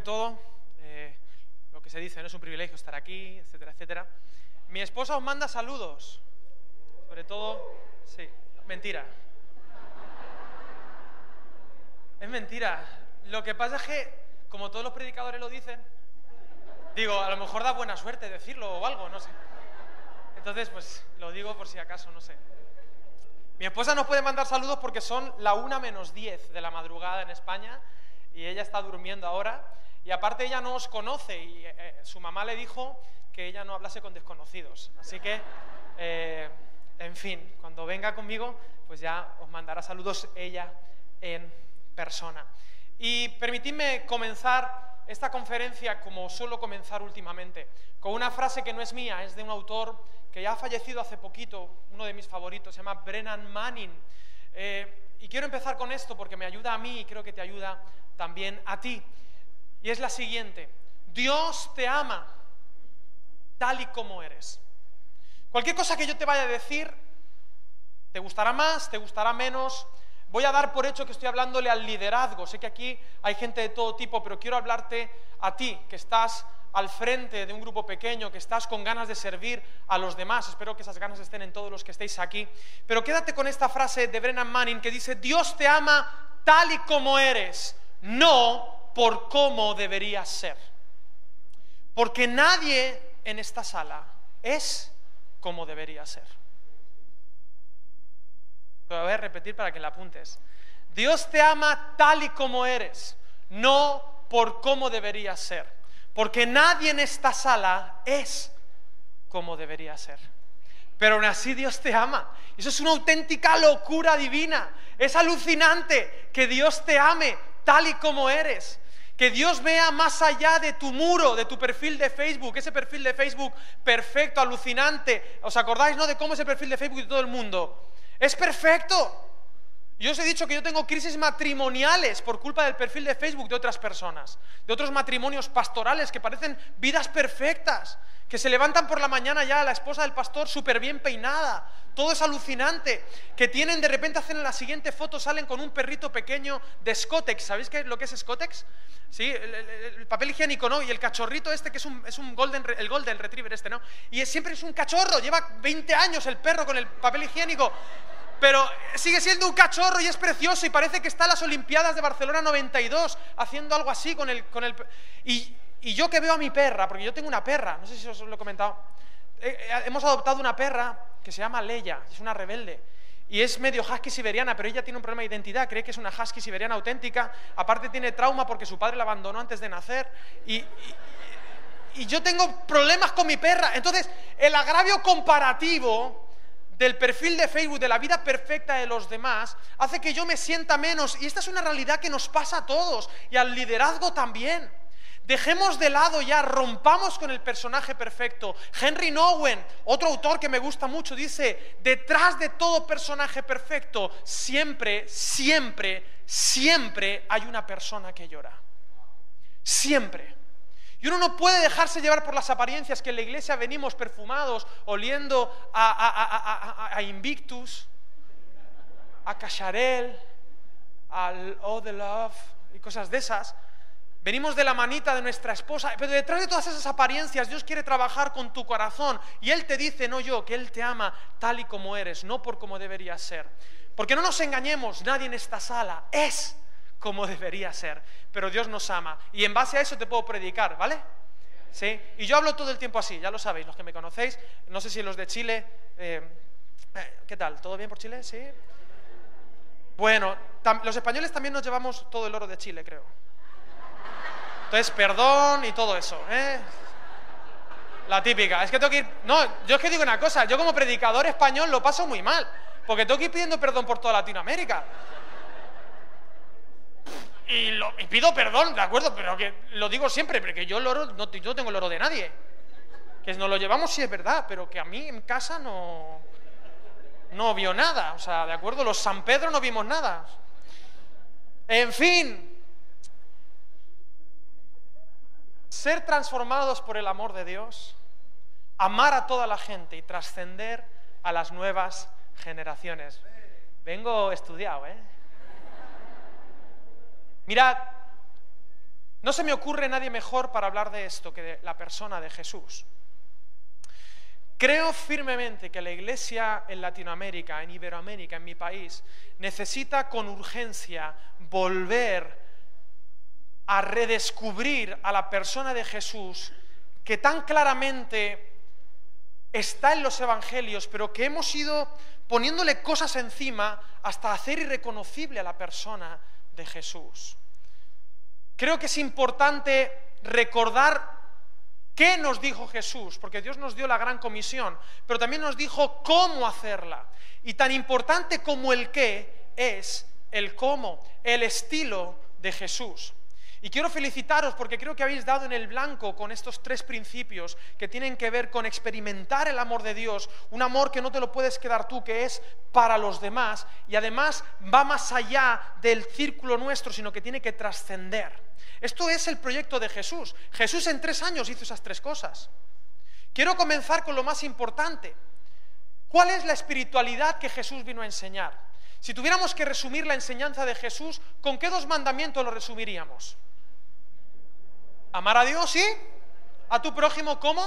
que todo, eh, lo que se dice, no es un privilegio estar aquí, etcétera, etcétera. Mi esposa os manda saludos, sobre todo, sí, mentira. Es mentira. Lo que pasa es que, como todos los predicadores lo dicen, digo, a lo mejor da buena suerte decirlo o algo, no sé. Entonces, pues lo digo por si acaso, no sé. Mi esposa nos puede mandar saludos porque son la una menos diez de la madrugada en España y ella está durmiendo ahora. Y aparte ella no os conoce y eh, eh, su mamá le dijo que ella no hablase con desconocidos. Así que, eh, en fin, cuando venga conmigo, pues ya os mandará saludos ella en persona. Y permitidme comenzar esta conferencia como suelo comenzar últimamente, con una frase que no es mía, es de un autor que ya ha fallecido hace poquito, uno de mis favoritos, se llama Brennan Manning. Y quiero empezar con esto porque me ayuda a mí y creo que te ayuda también a ti. Y es la siguiente, Dios te ama tal y como eres. Cualquier cosa que yo te vaya a decir, te gustará más, te gustará menos, voy a dar por hecho que estoy hablándole al liderazgo. Sé que aquí hay gente de todo tipo, pero quiero hablarte a ti, que estás al frente de un grupo pequeño, que estás con ganas de servir a los demás. Espero que esas ganas estén en todos los que estéis aquí. Pero quédate con esta frase de Brennan Manning que dice, Dios te ama tal y como eres, no por cómo deberías ser. Porque nadie en esta sala es como debería ser. Lo voy a repetir para que la apuntes. Dios te ama tal y como eres, no por cómo deberías ser. Porque nadie en esta sala es como debería ser. Pero aún así Dios te ama. Eso es una auténtica locura divina. Es alucinante que Dios te ame tal y como eres. Que Dios vea más allá de tu muro, de tu perfil de Facebook, ese perfil de Facebook perfecto, alucinante. ¿Os acordáis, no? De cómo es el perfil de Facebook de todo el mundo. Es perfecto. Yo os he dicho que yo tengo crisis matrimoniales por culpa del perfil de Facebook de otras personas, de otros matrimonios pastorales que parecen vidas perfectas, que se levantan por la mañana ya la esposa del pastor súper bien peinada, todo es alucinante, que tienen de repente hacen la siguiente foto, salen con un perrito pequeño de Scotex, ¿sabéis qué, lo que es Scotex? Sí, el, papel higiénico, ¿no? Y el cachorrito este que es un, es un golden, el golden retriever este, ¿no? Y siempre es un cachorro, lleva 20 años el perro con el papel higiénico pero sigue siendo un cachorro y es precioso y parece que está en las Olimpiadas de Barcelona 92 haciendo algo así con el... Con el yo que veo a mi perra, porque yo tengo una perra, no sé si os lo he comentado, eh, eh, hemos adoptado una perra que se llama Leia, es una rebelde. Y es medio husky siberiana, pero ella tiene un problema de identidad, cree que es una husky siberiana auténtica, aparte tiene trauma porque su padre la abandonó antes de nacer, y, y yo tengo problemas con mi perra. Entonces, el agravio comparativo del perfil de Facebook, de la vida perfecta de los demás, hace que yo me sienta menos. Y esta es una realidad que nos pasa a todos y al liderazgo también. Dejemos de lado ya, rompamos con el personaje perfecto. Henry Nowen, otro autor que me gusta mucho, dice, detrás de todo personaje perfecto, siempre, siempre, siempre hay una persona que llora. Siempre. Y uno no puede dejarse llevar por las apariencias que en la iglesia venimos perfumados, oliendo a, Invictus, a Cacharel, al Oh the Love y cosas de esas. Venimos de la manita de nuestra esposa, pero detrás de todas esas apariencias Dios quiere trabajar con tu corazón y Él te dice, no yo, que Él te ama tal y como eres, no por como deberías ser. Porque no nos engañemos, nadie en esta sala es como debería ser. Pero Dios nos ama. Y en base a eso te puedo predicar, ¿vale? ¿Sí? Y yo hablo todo el tiempo así, ya lo sabéis, los que me conocéis. No sé si los de Chile. Eh, eh, ¿Qué tal? ¿Todo bien por Chile? Sí. Bueno, los españoles también nos llevamos todo el oro de Chile, creo. Entonces, perdón y todo eso, ¿eh? La típica. Es que tengo que ir. No, yo es que digo una cosa. Yo, como predicador español, lo paso muy mal. Porque tengo que ir pidiendo perdón por toda Latinoamérica y, pido perdón, ¿de acuerdo? Pero que lo digo siempre, porque yo el oro, no, tengo el oro de nadie. Que nos lo llevamos sí es verdad, pero que a mí en casa no, no vio nada. O sea, ¿de acuerdo? Los San Pedro no vimos nada. En fin, ser transformados por el amor de Dios, amar a toda la gente y trascender a las nuevas generaciones. Vengo estudiado, ¿eh? Mirad, No se me ocurre nadie mejor para hablar de esto que de la persona de Jesús. Creo firmemente que la iglesia en Latinoamérica, en Iberoamérica, en mi país, necesita con urgencia volver a redescubrir a la persona de Jesús que tan claramente está en los evangelios, pero que hemos ido poniéndole cosas encima hasta hacer irreconocible a la persona de Jesús. Creo que es importante recordar qué nos dijo Jesús, porque Dios nos dio la gran comisión, pero también nos dijo cómo hacerla. Y tan importante como el qué es el cómo, el estilo de Jesús. Y quiero felicitaros porque creo que habéis dado en el blanco con estos tres principios que tienen que ver con experimentar el amor de Dios, un amor que no te lo puedes quedar tú, que es para los demás y además va más allá del círculo nuestro, sino que tiene que trascender. Esto es el proyecto de Jesús. Jesús en tres años hizo esas tres cosas. Quiero comenzar con lo más importante. ¿Cuál es la espiritualidad que Jesús vino a enseñar? Si tuviéramos que resumir la enseñanza de Jesús, ¿con qué dos mandamientos lo resumiríamos? Amar a Dios y a tu prójimo como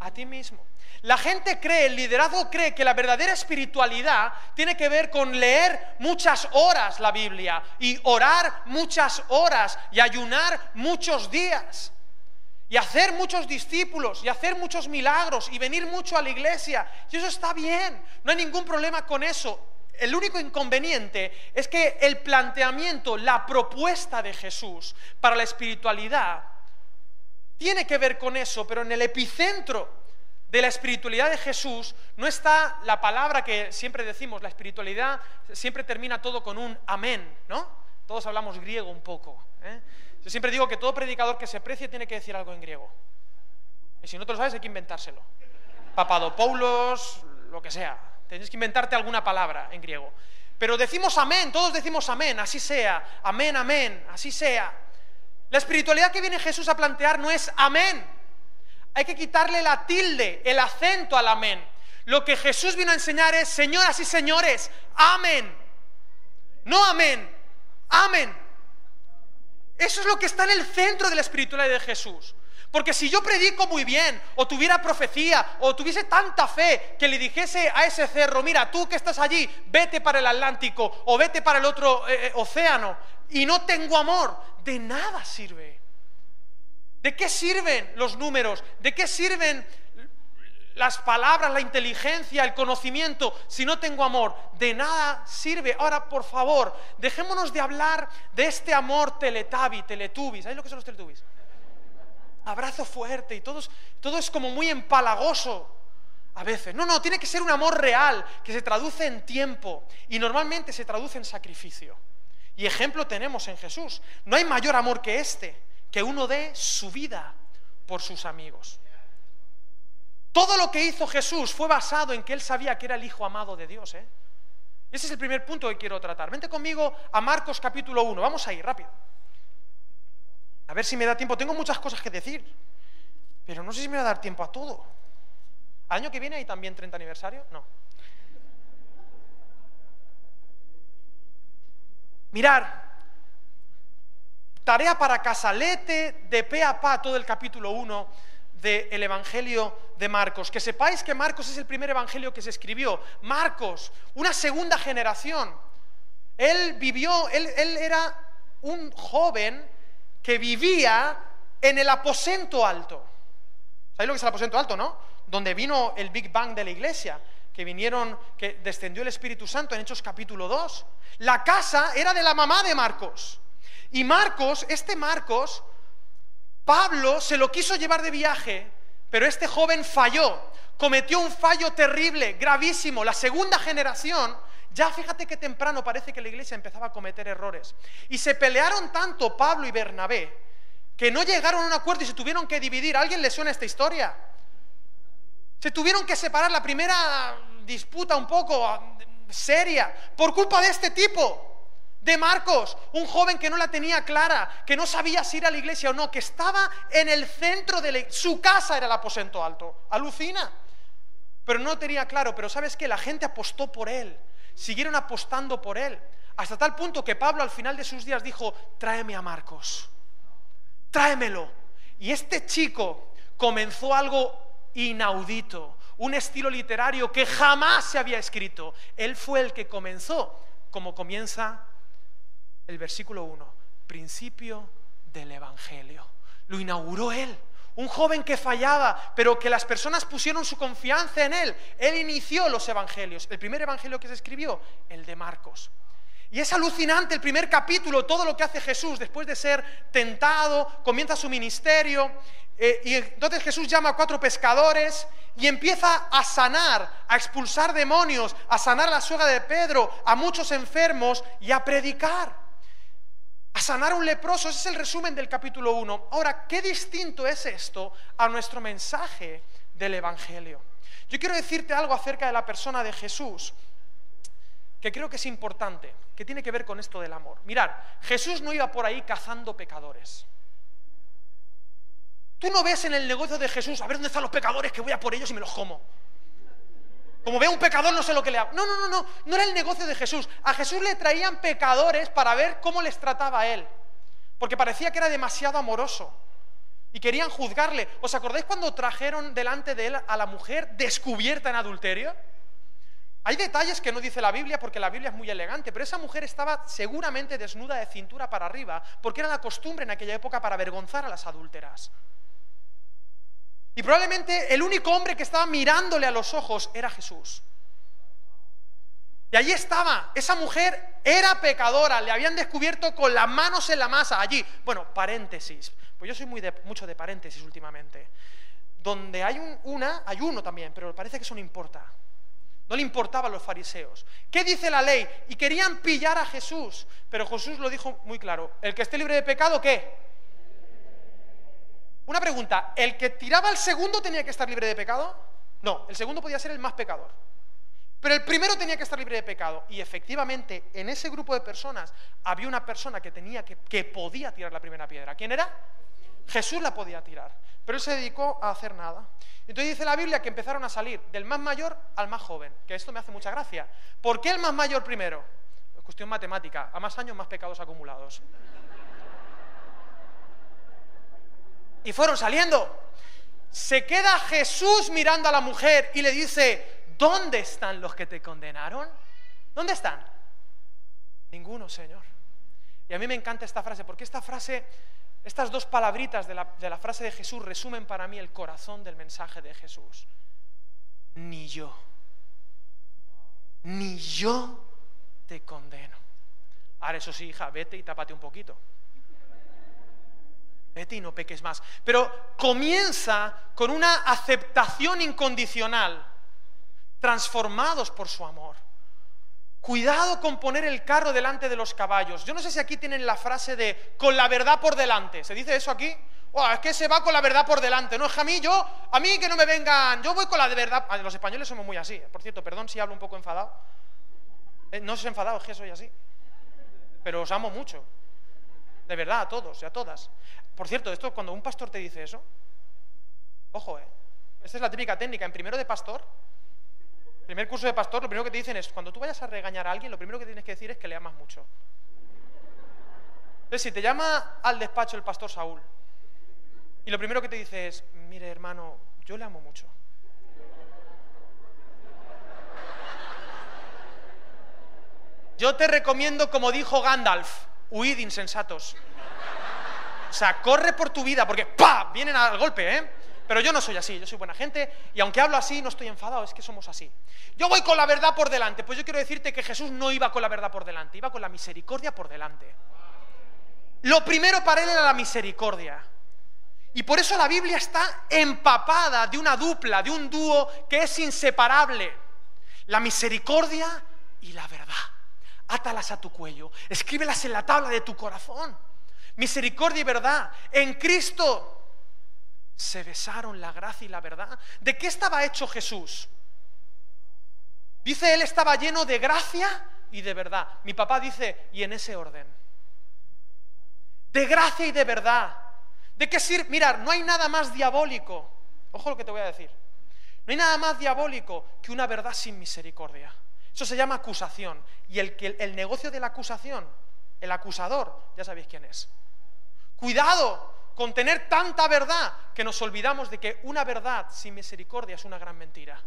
a ti mismo. La gente cree, el liderazgo cree que la verdadera espiritualidad tiene que ver con leer muchas horas la Biblia y orar muchas horas y ayunar muchos días y hacer muchos discípulos y hacer muchos milagros y venir mucho a la iglesia. Y eso está bien, no hay ningún problema con eso. El único inconveniente es que el planteamiento, la propuesta de Jesús para la espiritualidad tiene que ver con eso, pero en el epicentro de la espiritualidad de Jesús no está la palabra que siempre decimos, la espiritualidad siempre termina todo con un amén, ¿no? Todos hablamos griego un poco. ¿eh? Yo siempre digo que todo predicador que se precie tiene que decir algo en griego. Y si no lo sabes hay que inventárselo. Papadopoulos, lo que sea. Tienes que inventarte alguna palabra en griego. Pero decimos amén, todos decimos amén, así sea, amén, amén, así sea. La espiritualidad que viene Jesús a plantear no es amén. Hay que quitarle la tilde, el acento al amén. Lo que Jesús vino a enseñar es, señoras y señores, amén. No amén, amén. Eso es lo que está en el centro de la espiritualidad de Jesús. Porque si yo predico muy bien, o tuviera profecía, o tuviese tanta fe que le dijese a ese cerro, mira, tú que estás allí, vete para el Atlántico o vete para el otro eh, eh, océano, y no tengo amor, de nada sirve. ¿De qué sirven los números? ¿De qué sirven las palabras, la inteligencia, el conocimiento, si no tengo amor? De nada sirve. Ahora, por favor, dejémonos de hablar de este amor teletabi, teletubis. ¿Sabéis lo que son los teletubis? Abrazo fuerte y todo, todo es como muy empalagoso a veces. No, no, tiene que ser un amor real que se traduce en tiempo y normalmente se traduce en sacrificio. Y ejemplo tenemos en Jesús. No hay mayor amor que este, que uno dé su vida por sus amigos. Todo lo que hizo Jesús fue basado en que él sabía que era el Hijo amado de Dios. ¿eh? Ese es el primer punto que quiero tratar. Vente conmigo a Marcos capítulo 1. Vamos a ir rápido. A ver si me da tiempo. Tengo muchas cosas que decir, pero no sé si me va a dar tiempo a todo. año que viene hay también 30 aniversario? No. Mirar, tarea para casalete de pe a pa todo el capítulo 1 del Evangelio de Marcos. Que sepáis que Marcos es el primer Evangelio que se escribió. Marcos, una segunda generación. Él vivió, él, él era un joven que vivía en el aposento alto. ¿Sabéis lo que es el aposento alto, no? Donde vino el Big Bang de la iglesia, que vinieron, que descendió el Espíritu Santo en Hechos capítulo 2. La casa era de la mamá de Marcos. Y Marcos, este Marcos, Pablo se lo quiso llevar de viaje, pero este joven falló, cometió un fallo terrible, gravísimo. La segunda generación ya fíjate que temprano parece que la iglesia empezaba a cometer errores. Y se pelearon tanto Pablo y Bernabé que no llegaron a un acuerdo y se tuvieron que dividir. ¿A alguien le suena esta historia? Se tuvieron que separar la primera disputa un poco ah, seria por culpa de este tipo, de Marcos, un joven que no la tenía clara, que no sabía si ir a la iglesia o no, que estaba en el centro de su casa era el aposento alto. Alucina. Pero no tenía claro, pero ¿sabes qué? La gente apostó por él siguieron apostando por él, hasta tal punto que Pablo al final de sus días dijo, tráeme a Marcos, tráemelo. Y este chico comenzó algo inaudito, un estilo literario que jamás se había escrito. Él fue el que comenzó, como comienza el versículo 1, principio del Evangelio. Lo inauguró él. Un joven que fallaba, pero que las personas pusieron su confianza en él. Él inició los evangelios. El primer evangelio que se escribió, el de Marcos. Y es alucinante el primer capítulo, todo lo que hace Jesús después de ser tentado, comienza su ministerio. Eh, y entonces Jesús llama a cuatro pescadores y empieza a sanar, a expulsar demonios, a sanar la suegra de Pedro, a muchos enfermos y a predicar. A sanar a un leproso, ese es el resumen del capítulo 1. Ahora, ¿qué distinto es esto a nuestro mensaje del Evangelio? Yo quiero decirte algo acerca de la persona de Jesús que creo que es importante, que tiene que ver con esto del amor. Mirar, Jesús no iba por ahí cazando pecadores. Tú no ves en el negocio de Jesús, a ver dónde están los pecadores, que voy a por ellos y me los como. Como veo un pecador, no sé lo que le hago. No, no, no, no, no era el negocio de Jesús. A Jesús le traían pecadores para ver cómo les trataba él. Porque parecía que era demasiado amoroso. Y querían juzgarle. ¿Os acordáis cuando trajeron delante de él a la mujer descubierta en adulterio? Hay detalles que no dice la Biblia porque la Biblia es muy elegante, pero esa mujer estaba seguramente desnuda de cintura para arriba, porque era la costumbre en aquella época para avergonzar a las adúlteras. Y probablemente el único hombre que estaba mirándole a los ojos era Jesús. Y allí estaba, esa mujer era pecadora, le habían descubierto con las manos en la masa, allí. Bueno, paréntesis, pues yo soy muy de, mucho de paréntesis últimamente. Donde hay un, una, hay uno también, pero parece que eso no importa. No le importaba a los fariseos. ¿Qué dice la ley? Y querían pillar a Jesús. Pero Jesús lo dijo muy claro. El que esté libre de pecado, ¿qué? Una pregunta. ¿El que tiraba al segundo tenía que estar libre de pecado? No, el segundo podía ser el más pecador. Pero el primero tenía que estar libre de pecado. Y efectivamente, en ese grupo de personas había una persona que, tenía que, que podía tirar la primera piedra. ¿Quién era? Jesús la podía tirar. Pero él se dedicó a hacer nada. Entonces dice la Biblia que empezaron a salir del más mayor al más joven, que esto me hace mucha gracia. ¿Por qué el más mayor primero? Es cuestión matemática, a más años más pecados acumulados. Y fueron saliendo. Se queda Jesús mirando a la mujer y le dice, ¿dónde están los que te condenaron? ¿Dónde están? Ninguno, Señor. Y a mí me encanta esta frase, porque esta frase estas dos palabritas de la, frase de Jesús resumen para mí el corazón del mensaje de Jesús. Ni yo, ni yo te condeno. Ahora eso sí, hija, vete y tápate un poquito. Vete y no peques más. Pero comienza con una aceptación incondicional, transformados por su amor. Cuidado con poner el carro delante de los caballos. Yo no sé si aquí tienen la frase de con la verdad por delante. ¿Se dice eso aquí? es que se va con la verdad por delante. No, es a mí, yo, a mí que no me vengan, yo voy con la de verdad. Ah, los españoles somos muy así. Por cierto, perdón si hablo un poco enfadado. Eh, no os enfadado, es que soy así. Pero os amo mucho. De verdad, a todos y a todas. Por cierto, esto cuando un pastor te dice eso, ojo, eh. Esta es la típica técnica. En primero de pastor, primer curso de pastor, lo primero que te dicen es, cuando tú vayas a regañar a alguien, lo primero que tienes que decir es que le amas mucho. Entonces, si te llama al despacho el pastor Saúl, y lo primero que te dice es, mire hermano, yo le amo mucho. Yo te recomiendo, como dijo Gandalf, huid insensatos. O sea, corre por tu vida, porque ¡pa! Vienen al golpe, ¿eh? Pero yo no soy así, yo soy buena gente y aunque hablo así no estoy enfadado, es que somos así. Yo voy con la verdad por delante, pues yo quiero decirte que Jesús no iba con la verdad por delante, iba con la misericordia por delante. Lo primero para él era la misericordia. Y por eso la Biblia está empapada de una dupla, de un dúo que es inseparable. La misericordia y la verdad. Átalas a tu cuello, escríbelas en la tabla de tu corazón. Misericordia y verdad. En Cristo se besaron la gracia y la verdad. ¿De qué estaba hecho Jesús? Dice, él estaba lleno de gracia y de verdad. Mi papá dice, y en ese orden. De gracia y de verdad. ¿De qué sirve? Mirar, no hay nada más diabólico. Ojo lo que te voy a decir. No hay nada más diabólico que una verdad sin misericordia. Eso se llama acusación. Y el, el negocio de la acusación, el acusador, ya sabéis quién es. Cuidado con tener tanta verdad que nos olvidamos de que una verdad sin misericordia es una gran mentira.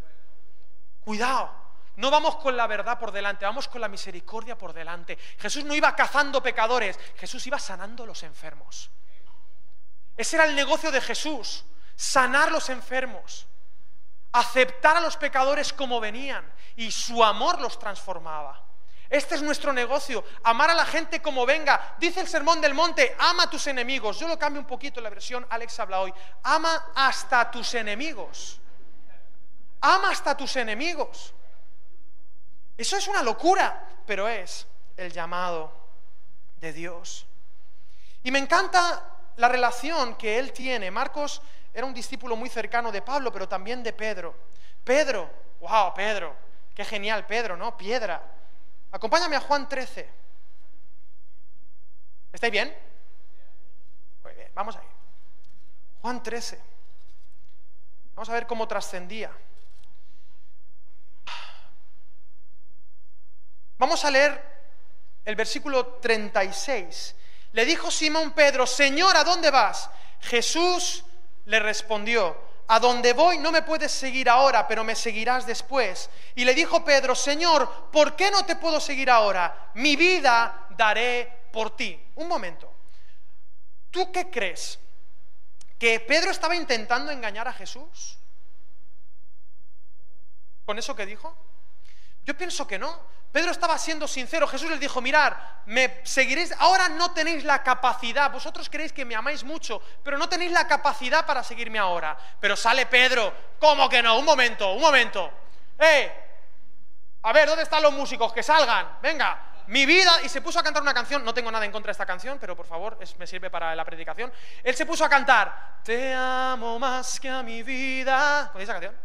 Cuidado. No vamos con la verdad por delante, vamos con la misericordia por delante. Jesús no iba cazando pecadores, Jesús iba sanando a los enfermos. Ese era el negocio de Jesús, sanar los enfermos, aceptar a los pecadores como venían y su amor los transformaba. Este es nuestro negocio, amar a la gente como venga. Dice el Sermón del Monte, ama a tus enemigos. Yo lo cambio un poquito en la versión Alex habla hoy. Ama hasta tus enemigos. Ama hasta tus enemigos. Eso es una locura, pero es el llamado de Dios. Y me encanta la relación que él tiene. Marcos era un discípulo muy cercano de Pablo, pero también de Pedro. Pedro, wow, Pedro, qué genial Pedro, ¿no? Piedra. Acompáñame a Juan 13. ¿Estáis bien? Muy bien, vamos ahí. Juan 13. Vamos a ver cómo trascendía. Vamos a leer el versículo 36. Le dijo Simón Pedro, Señor, ¿a dónde vas? Jesús le respondió, a donde voy no me puedes seguir ahora, pero me seguirás después. Y le dijo Pedro, Señor, ¿por qué no te puedo seguir ahora? Mi vida daré por ti. Un momento. ¿Tú qué crees? ¿Que Pedro estaba intentando engañar a Jesús? ¿Con eso que dijo? Yo pienso que no. Pedro estaba siendo sincero. Jesús les dijo, mirar, me seguiréis, ahora no tenéis la capacidad, vosotros creéis que me amáis mucho, pero no tenéis la capacidad para seguirme ahora. Pero sale Pedro, ¿cómo que no? Un momento, un momento. ¡Eh! A ver, ¿dónde están los músicos? Que salgan, venga. Mi vida, y se puso a cantar una canción, no tengo nada en contra de esta canción, pero por favor, me sirve para la predicación. Él se puso a cantar, Te amo más que a mi vida. ¿Con esa canción?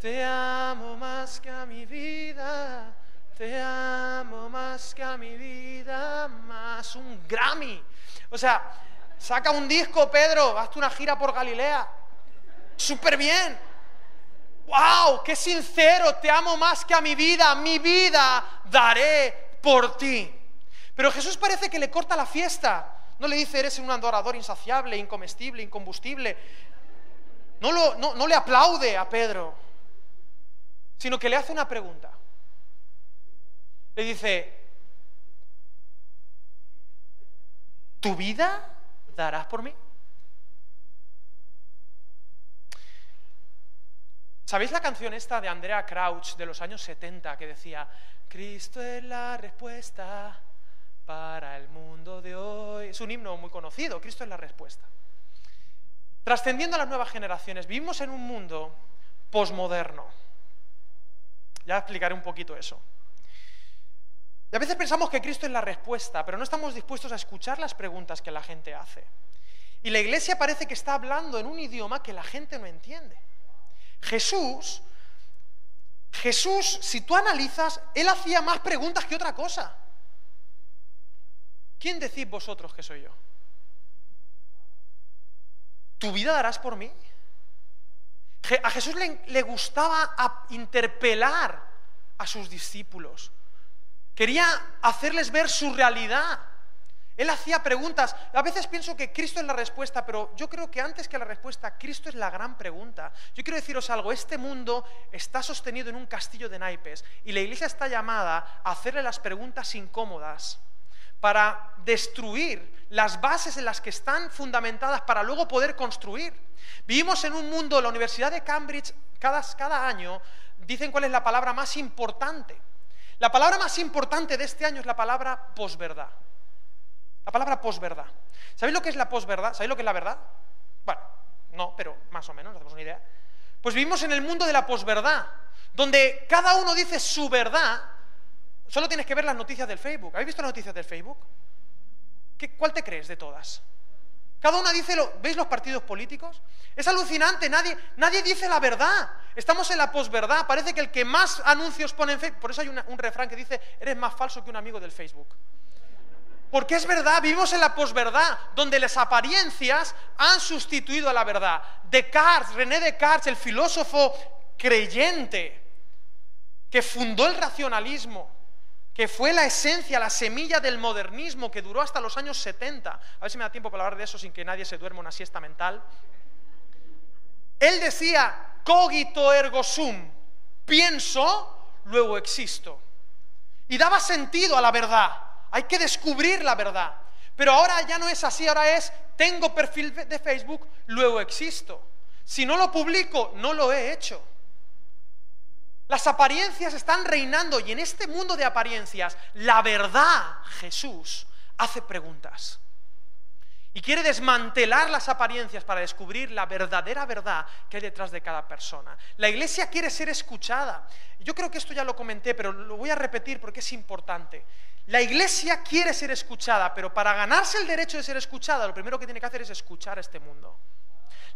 Te amo más que a mi vida. Te amo más que a mi vida, más un Grammy. O sea, saca un disco, Pedro, hazte una gira por Galilea. Súper bien. ¡Wow! ¡Qué sincero! Te amo más que a mi vida. Mi vida daré por ti. Pero Jesús parece que le corta la fiesta. No le dice, eres un adorador insaciable, incomestible, incombustible. No, lo, no, no le aplaude a Pedro, sino que le hace una pregunta le dice, ¿tu vida darás por mí? ¿Sabéis la canción esta de Andrea Crouch de los años 70 que decía, Cristo es la respuesta para el mundo de hoy? Es un himno muy conocido, Cristo es la respuesta. Trascendiendo a las nuevas generaciones, vivimos en un mundo posmoderno. Ya explicaré un poquito eso. Y a veces pensamos que Cristo es la respuesta, pero no estamos dispuestos a escuchar las preguntas que la gente hace. Y la iglesia parece que está hablando en un idioma que la gente no entiende. Jesús, Jesús, si tú analizas, él hacía más preguntas que otra cosa. ¿Quién decís vosotros que soy yo? ¿Tu vida darás por mí? A Jesús le, le gustaba interpelar a sus discípulos. Quería hacerles ver su realidad. Él hacía preguntas. A veces pienso que Cristo es la respuesta, pero yo creo que antes que la respuesta, Cristo es la gran pregunta. Yo quiero deciros algo, este mundo está sostenido en un castillo de naipes y la iglesia está llamada a hacerle las preguntas incómodas para destruir las bases en las que están fundamentadas para luego poder construir. Vivimos en un mundo, la Universidad de Cambridge cada, cada año dicen cuál es la palabra más importante. La palabra más importante de este año es la palabra posverdad. La palabra posverdad. ¿Sabéis lo que es la posverdad? ¿Sabéis lo que es la verdad? Bueno, no, pero más o menos, nos hacemos una idea. Pues vivimos en el mundo de la posverdad, donde cada uno dice su verdad. Solo tienes que ver las noticias del Facebook. ¿Habéis visto las noticias del Facebook? ¿Qué, ¿Cuál te crees de todas? Cada una dice, lo, ¿veis los partidos políticos? Es alucinante, nadie, nadie dice la verdad. Estamos en la posverdad. Parece que el que más anuncios pone en Facebook, por eso hay un refrán que dice, eres más falso que un amigo del Facebook. Porque es verdad, vivimos en la posverdad, donde las apariencias han sustituido a la verdad. Descartes, René Descartes, el filósofo creyente que fundó el racionalismo, que fue la esencia, la semilla del modernismo que duró hasta los años 70. A ver si me da tiempo para hablar de eso sin que nadie se duerma una siesta mental. Él decía, cogito ergo sum, pienso, luego existo. Y daba sentido a la verdad. Hay que descubrir la verdad. Pero ahora ya no es así, ahora es, tengo perfil de Facebook, luego existo. Si no lo publico, no lo he hecho. Las apariencias están reinando y en este mundo de apariencias, la verdad, Jesús, hace preguntas. Y quiere desmantelar las apariencias para descubrir la verdadera verdad que hay detrás de cada persona. La iglesia quiere ser escuchada. Yo creo que esto ya lo comenté, pero lo voy a repetir porque es importante. La iglesia quiere ser escuchada, pero para ganarse el derecho de ser escuchada, lo primero que tiene que hacer es escuchar a este mundo.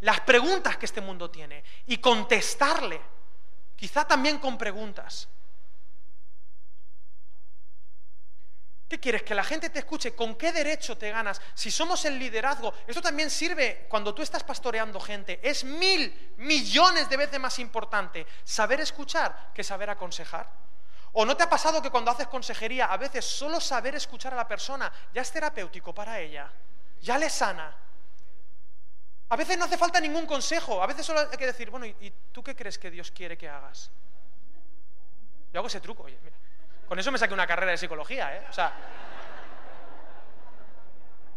Las preguntas que este mundo tiene y contestarle quizá también con preguntas. ¿Qué quieres? Que la gente te escuche. ¿Con qué derecho te ganas? Si somos el liderazgo, esto también sirve cuando tú estás pastoreando gente. Es mil millones de veces más importante saber escuchar que saber aconsejar. ¿O no te ha pasado que cuando haces consejería, a veces solo saber escuchar a la persona ya es terapéutico para ella? Ya le sana. A veces no hace falta ningún consejo, a veces solo hay que decir, bueno, ¿y tú qué crees que Dios quiere que hagas? Yo hago ese truco. Con eso me saqué una carrera de psicología, ¿eh?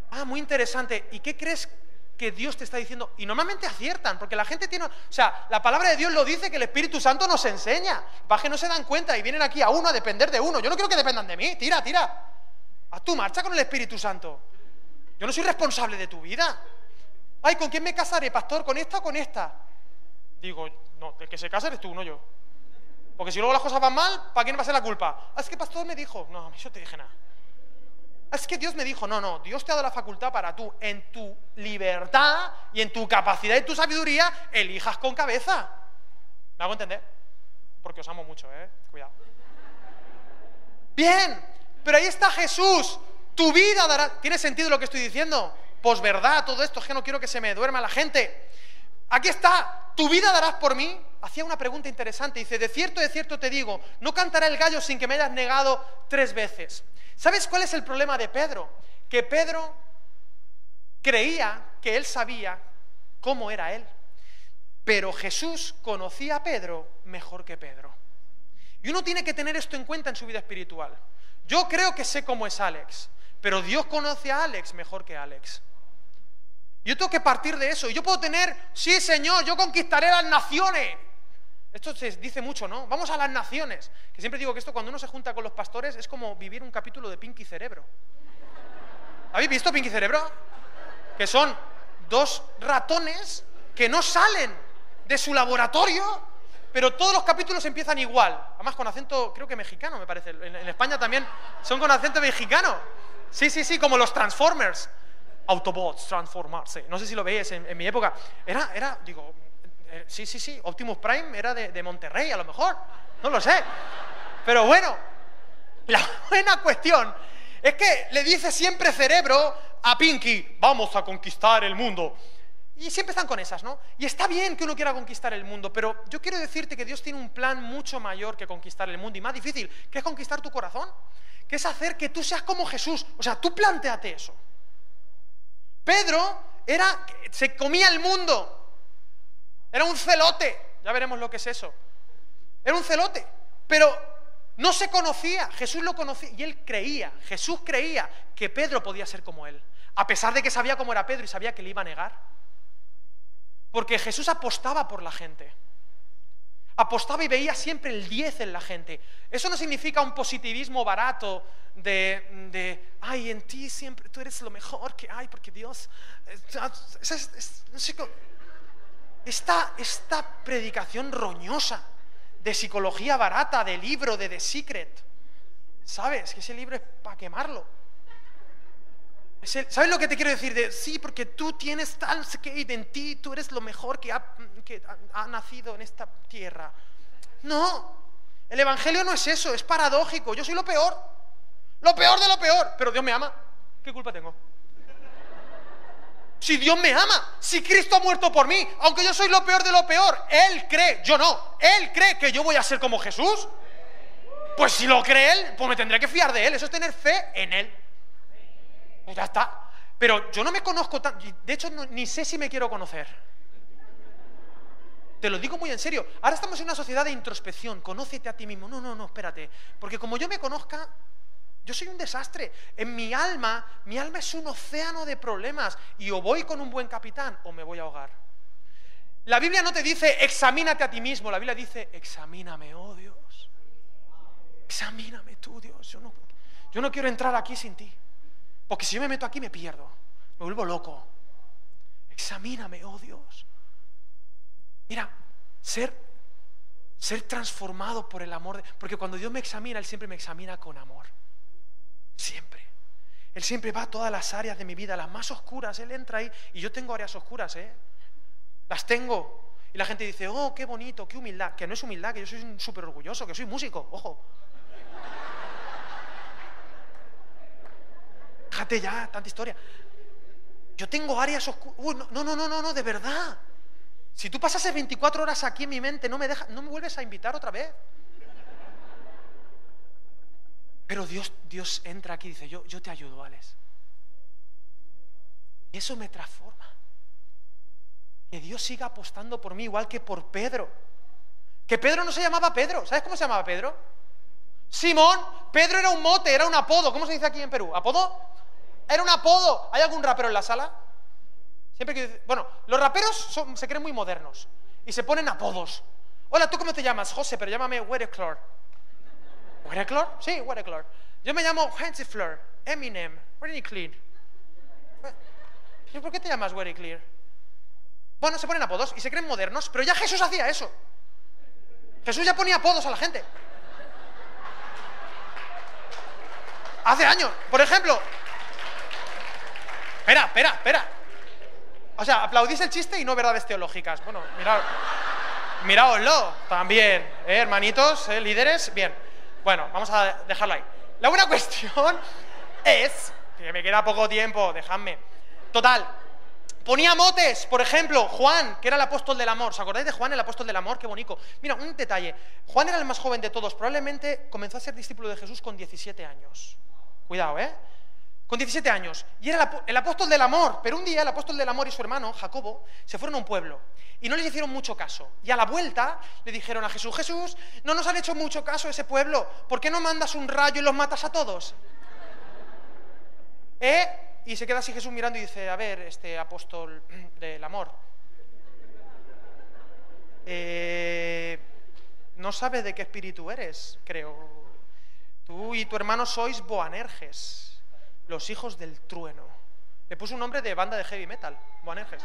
Ah, muy interesante. ¿Y qué crees que Dios te está diciendo? Y normalmente aciertan, porque la gente tiene. O sea, la palabra de Dios lo dice que el Espíritu Santo nos enseña. Para no se dan cuenta y vienen aquí a uno a depender de uno. Yo no quiero que dependan de mí. Tira, tira. A tu marcha con el Espíritu Santo. Yo no soy responsable de tu vida. Ay, ¿con quién me casaré, pastor? ¿Con esta o con esta? Digo, no, el que se casa eres tú, no yo. Porque si luego las cosas van mal, ¿para quién va a ser la culpa? Ah, es que pastor me dijo, no, yo te dije nada. Ah, es que Dios me dijo, no, no, Dios te ha dado la facultad para tú, en tu libertad y en tu capacidad y tu sabiduría, elijas con cabeza. ¿Me hago entender? Porque os amo mucho, ¿eh? Cuidado. Bien, pero ahí está Jesús. Tu vida dará... ¿Tiene sentido lo que estoy diciendo? Verdad todo esto, es que no quiero que se me duerma la gente. Aquí está, ¿tu vida darás por mí? Hacía una pregunta interesante, dice, de cierto, de cierto te digo, no cantará el gallo sin que me hayas negado tres veces. ¿Sabes cuál es el problema de Pedro? Que Pedro creía que él sabía cómo era él, pero Jesús conocía a Pedro mejor que Pedro. Y uno tiene que tener esto en cuenta en su vida espiritual. Yo creo que sé cómo es Alex, pero Dios conoce a Alex mejor que Alex. Yo tengo que partir de eso. Yo puedo tener, sí, Señor, yo conquistaré las naciones. Esto se dice mucho, ¿no? Vamos a las naciones. Que siempre digo que esto cuando uno se junta con los pastores es como vivir un capítulo de Pinky Cerebro. ¿Habéis visto Pinky Cerebro? Que son dos ratones que no salen de su laboratorio, pero todos los capítulos empiezan igual. Además con acento, creo que mexicano, me parece. En, España también son con acento mexicano. Sí, sí, sí, como los Transformers. Autobots, transformarse. No sé si lo veis en, mi época. Era, era, digo, eh, sí, sí, sí, Optimus Prime era de, de Monterrey a lo mejor. No lo sé. Pero bueno, la buena cuestión es que le dice siempre cerebro a Pinky, vamos a conquistar el mundo. Y siempre están con esas, ¿no? Y está bien que uno quiera conquistar el mundo, pero yo quiero decirte que Dios tiene un plan mucho mayor que conquistar el mundo y más difícil, que es conquistar tu corazón, que es hacer que tú seas como Jesús. O sea, tú planteate eso. Pedro era, se comía el mundo. Era un celote. Ya veremos lo que es eso. Era un celote. Pero no se conocía. Jesús lo conocía y él creía. Jesús creía que Pedro podía ser como él. A pesar de que sabía cómo era Pedro y sabía que le iba a negar. Porque Jesús apostaba por la gente apostaba y veía siempre el 10 en la gente. Eso no significa un positivismo barato de, de ay, en ti siempre tú eres lo mejor que hay, porque Dios... esta, esta predicación roñosa de psicología barata, de libro, de The Secret, ¿sabes? Que ese libro es para quemarlo. ¿Sabes lo que te quiero decir? De, sí, porque tú tienes tal que en ti, tú eres lo mejor que ha, que ha nacido en esta tierra. No, el Evangelio no es eso, es paradójico. Yo soy lo peor, lo peor de lo peor, pero Dios me ama. ¿Qué culpa tengo? Si Dios me ama, si Cristo ha muerto por mí, aunque yo soy lo peor de lo peor, Él cree, yo no, Él cree que yo voy a ser como Jesús. Pues si lo cree él, pues me tendré que fiar de él. Eso es tener fe en él. Ya está. Pero yo no me conozco tan... De hecho, ni sé si me quiero conocer. Te lo digo muy en serio. Ahora estamos en una sociedad de introspección. Conócete a ti mismo. No, no, no, espérate. Porque como yo me conozca, yo soy un desastre. En mi alma, mi alma es un océano de problemas. Y o voy con un buen capitán o me voy a ahogar. La Biblia no te dice examínate a ti mismo. La Biblia dice examíname, oh Dios. Examíname tú, Dios. Yo no, yo no quiero entrar aquí sin ti. Porque si yo me meto aquí me pierdo. Me vuelvo loco. Examíname, oh Dios. Mira, ser, ser transformado por el amor. porque cuando Dios me examina, Él siempre me examina con amor. Siempre. Él siempre va a todas las áreas de mi vida, las más oscuras. Él entra ahí. Y yo tengo áreas oscuras, ¿eh? Las tengo. Y la gente dice, oh, qué bonito, qué humildad. Que no es humildad, que yo soy súper orgulloso, que soy músico, ojo. Déjate ya, tanta historia. Yo tengo áreas oscuras. no, no, no, no, no, de verdad. Si tú pasases 24 horas aquí en mi mente, no me, deja, no me vuelves a invitar otra vez. Pero Dios, Dios entra aquí y dice, yo, yo te ayudo, Alex. Y eso me transforma. Que Dios siga apostando por mí igual que por Pedro. Que Pedro no se llamaba Pedro. ¿Sabes cómo se llamaba Pedro? Simón. Pedro era un mote, era un apodo. ¿Cómo se dice aquí en Perú? ¿Apodo? Era un apodo. ¿Hay algún rapero en la sala? Siempre que, bueno, los raperos se creen muy modernos y se ponen apodos. Hola, ¿tú cómo te llamas? José, pero llámame Wereclor. ¿Wereclor? Sí, Wereclor. Yo me llamo Fleur, Eminem, Very Clean. ¿Por qué te llamas Very Clear? Bueno, se ponen apodos y se creen modernos, pero ya Jesús hacía eso. Jesús ya ponía apodos a la gente. Hace años. Por ejemplo. Espera, espera, espera. O sea, aplaudís el chiste y no verdades teológicas. Bueno, mirad, miraoslo también, ¿eh, hermanitos, ¿eh, líderes. Bien, bueno, vamos a dejarlo ahí. La buena cuestión es, que me queda poco tiempo, dejadme. Total, ponía motes, por ejemplo, Juan, que era el apóstol del amor. ¿Os acordáis de Juan, el apóstol del amor? Qué bonito. Mira, un detalle. Juan era el más joven de todos. Probablemente comenzó a ser discípulo de Jesús con 17 años. Cuidado, ¿eh? Con 17 años, y era el apóstol del amor, pero un día el apóstol del amor y su hermano, Jacobo, se fueron a un pueblo y no les hicieron mucho caso. Y a la vuelta le dijeron a Jesús, Jesús, no nos han hecho mucho caso ese pueblo, ¿por qué no mandas un rayo y los matas a todos? ¿Eh? Y se queda así Jesús mirando y dice, a ver, este apóstol del amor, eh, no sabes de qué espíritu eres, creo. Tú y tu hermano sois boanerges los hijos del trueno. Le puso un nombre de banda de heavy metal, Boanerges.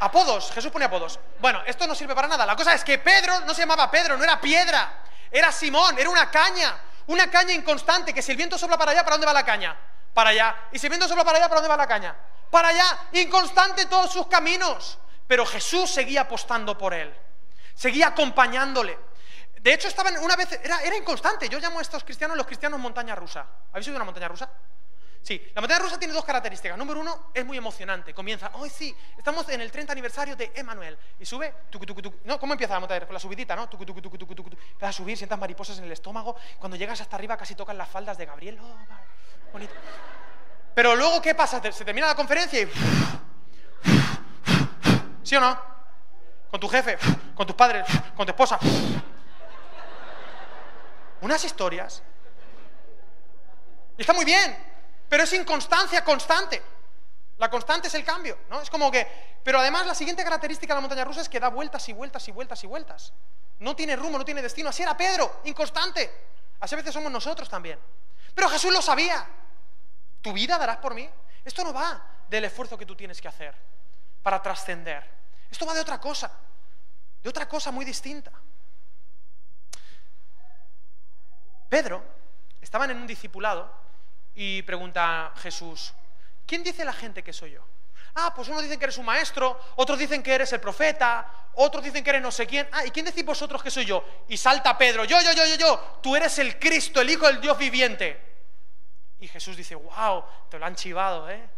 Apodos, Jesús pone apodos. Bueno, esto no sirve para nada. La cosa es que Pedro no se llamaba Pedro, no era piedra, era Simón, era una caña, una caña inconstante, que si el viento sopla para allá, ¿para dónde va la caña? Para allá. Y si el viento sopla para allá, ¿para dónde va la caña? Para allá, inconstante todos sus caminos. Pero Jesús seguía apostando por él, seguía acompañándole. De hecho, estaban una vez, era, era, inconstante. Yo llamo a estos cristianos los cristianos montaña rusa. ¿Habéis oído una montaña rusa? Sí, la montaña rusa tiene dos características. Número uno, es muy emocionante. Comienza, hoy sí, estamos en el 30 aniversario de Emanuel. Y sube, tucu, tucu, tucu. No, ¿cómo empieza la montaña? Con la subidita, ¿no? Tucu, tucu, tucu, tucu, a subir, sientas mariposas en el estómago. Cuando llegas hasta arriba casi tocan las faldas de Gabriel. Oh, bonito. Pero luego, ¿qué pasa? Se termina la conferencia y... ¿Sí o no? Con tu jefe, con tus padres, con tu esposa unas historias. Y está muy bien, pero es inconstancia constante. La constante es el cambio, ¿no? Es como que... Pero además la siguiente característica de la montaña rusa es que da vueltas y vueltas y vueltas y vueltas. No tiene rumbo, no tiene destino. Así era Pedro, inconstante. Así a veces somos nosotros también. Pero Jesús lo sabía. ¿Tu vida darás por mí? Esto no va del esfuerzo que tú tienes que hacer para trascender. Esto va de otra cosa, de otra cosa muy distinta. Pedro estaban en un discipulado y pregunta a Jesús, ¿quién dice la gente que soy yo? Ah, pues unos dicen que eres un maestro, otros dicen que eres el profeta, otros dicen que eres no sé quién. Ah, ¿y quién decís vosotros que soy yo? Y salta Pedro, yo, yo, yo, yo, yo, tú eres el Cristo, el Hijo del Dios viviente. Y Jesús dice, wow, te lo han chivado, ¿eh?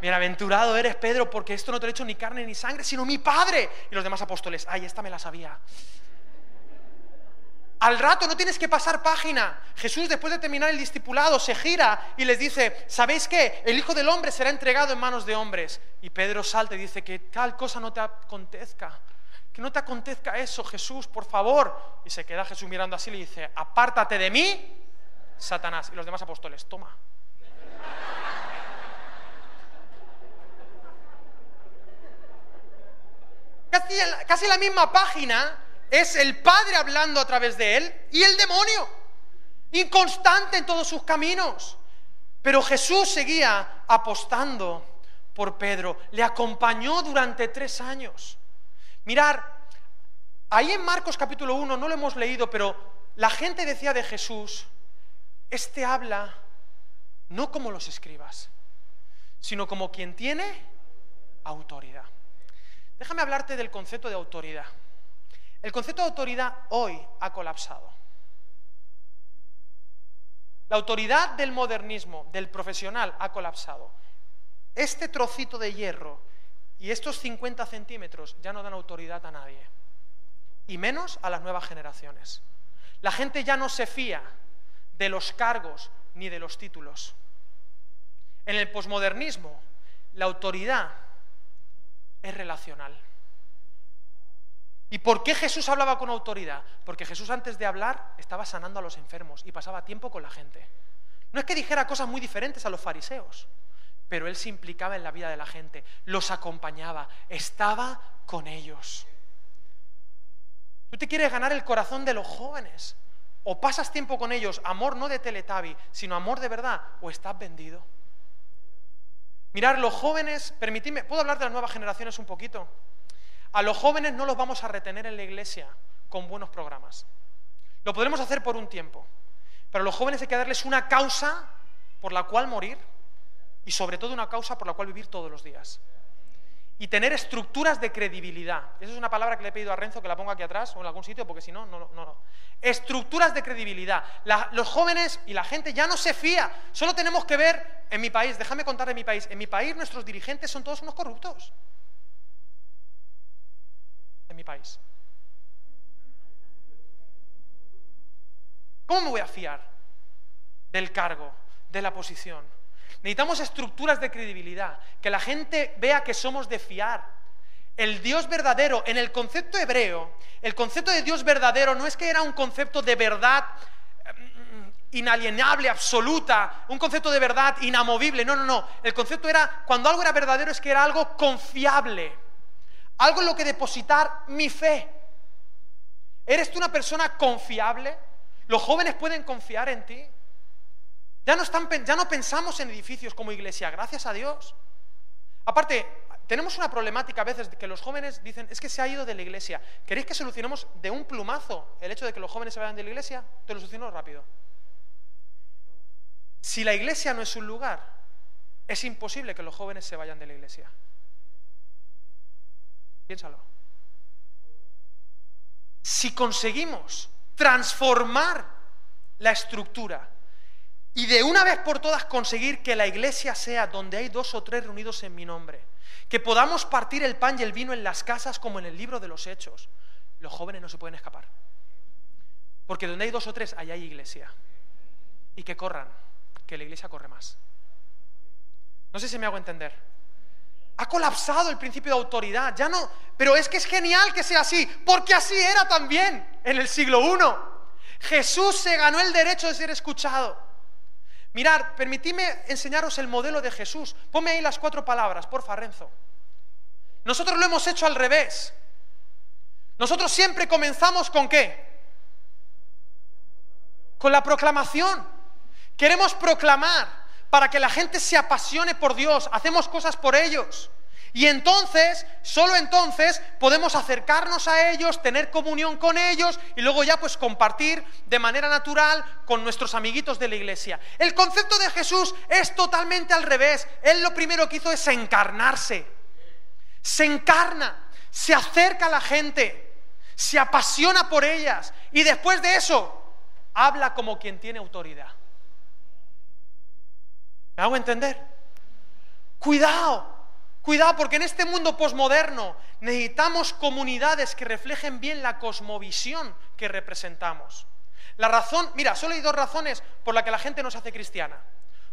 Bienaventurado eres, Pedro, porque esto no te lo he hecho ni carne ni sangre, sino mi Padre. Y los demás apóstoles, ay, esta me la sabía Al rato no tienes que pasar página. Jesús después de terminar el discipulado se gira y les dice, ¿sabéis qué? El Hijo del Hombre será entregado en manos de hombres. Y Pedro salta y dice que tal cosa no te acontezca. Que no te acontezca eso, Jesús, por favor. Y se queda Jesús mirando así y le dice, apártate de mí, Satanás. Y los demás apóstoles, toma. Casi, casi la misma página es el Padre hablando a través de él y el demonio, inconstante en todos sus caminos. Pero Jesús seguía apostando por Pedro, le acompañó durante tres años. Mirar, ahí en Marcos capítulo 1, no lo hemos leído, pero la gente decía de Jesús, este habla no como los escribas, sino como quien tiene autoridad. Déjame hablarte del concepto de autoridad. El concepto de autoridad hoy ha colapsado. La autoridad del modernismo, del profesional, ha colapsado. Este trocito de hierro y estos 50 centímetros ya no dan autoridad a nadie, y menos a las nuevas generaciones. La gente ya no se fía de los cargos ni de los títulos. En el posmodernismo, la autoridad es relacional. ¿Y por qué Jesús hablaba con autoridad? Porque Jesús antes de hablar estaba sanando a los enfermos y pasaba tiempo con la gente. No es que dijera cosas muy diferentes a los fariseos, pero él se implicaba en la vida de la gente, los acompañaba, estaba con ellos. Tú te quieres ganar el corazón de los jóvenes, o pasas tiempo con ellos, amor no de teletabi, sino amor de verdad, o estás vendido. Mirar, los jóvenes, permitidme, ¿puedo hablar de las nuevas generaciones un poquito? A los jóvenes no los vamos a retener en la iglesia con buenos programas. Lo podremos hacer por un tiempo, pero a los jóvenes hay que darles una causa por la cual morir y sobre todo una causa por la cual vivir todos los días. Y tener estructuras de credibilidad. Esa es una palabra que le he pedido a Renzo que la ponga aquí atrás o en algún sitio, porque si no, no, no. no. Estructuras de credibilidad. los jóvenes y la gente ya no se fía. Solo tenemos que ver en mi país, déjame contar de mi país. En mi país nuestros dirigentes son todos unos corruptos mi país. ¿Cómo me voy a fiar del cargo, de la posición? Necesitamos estructuras de credibilidad, que la gente vea que somos de fiar. El Dios verdadero, en el concepto hebreo, el concepto de Dios verdadero no es que era un concepto de verdad mm, inalienable, absoluta, un concepto de verdad inamovible. No, no, no. El concepto era, cuando algo era verdadero, es que era algo confiable algo en lo que depositar mi fe. ¿Eres tú una persona confiable? ¿Los jóvenes pueden confiar en ti? Ya no, están, ya no pensamos en edificios como iglesia, gracias a Dios. Aparte, tenemos una problemática a veces que los jóvenes dicen, es que se ha ido de la iglesia. ¿Queréis que solucionemos de un plumazo el hecho de que los jóvenes se vayan de la iglesia? Te lo soluciono rápido. Si la iglesia no es un lugar, es imposible que los jóvenes se vayan de la iglesia. Piénsalo. Si conseguimos transformar la estructura y de una vez por todas conseguir que la iglesia sea donde hay dos o tres reunidos en mi nombre, que podamos partir el pan y el vino en las casas como en el libro de los hechos, los jóvenes no se pueden escapar. Porque donde hay dos o tres, allá hay iglesia. Y que corran, que la iglesia corre más. No sé si me hago entender. Ha colapsado el principio de autoridad, ya no, pero es que es genial que sea así, porque así era también en el siglo I. Jesús se ganó el derecho de ser escuchado. Mirad, permitidme enseñaros el modelo de Jesús. Ponme ahí las cuatro palabras, por Renzo. Nosotros lo hemos hecho al revés. Nosotros siempre comenzamos con qué? Con la proclamación. Queremos proclamar para que la gente se apasione por Dios, hacemos cosas por ellos. Y entonces, solo entonces, podemos acercarnos a ellos, tener comunión con ellos y luego ya pues compartir de manera natural con nuestros amiguitos de la iglesia. El concepto de Jesús es totalmente al revés. Él lo primero que hizo es encarnarse. Se encarna, se acerca a la gente, se apasiona por ellas y después de eso habla como quien tiene autoridad. ¿Me hago entender? Cuidado, cuidado, porque en este mundo posmoderno necesitamos comunidades que reflejen bien la cosmovisión que representamos. La razón, mira, solo hay dos razones por las que la gente no se hace cristiana.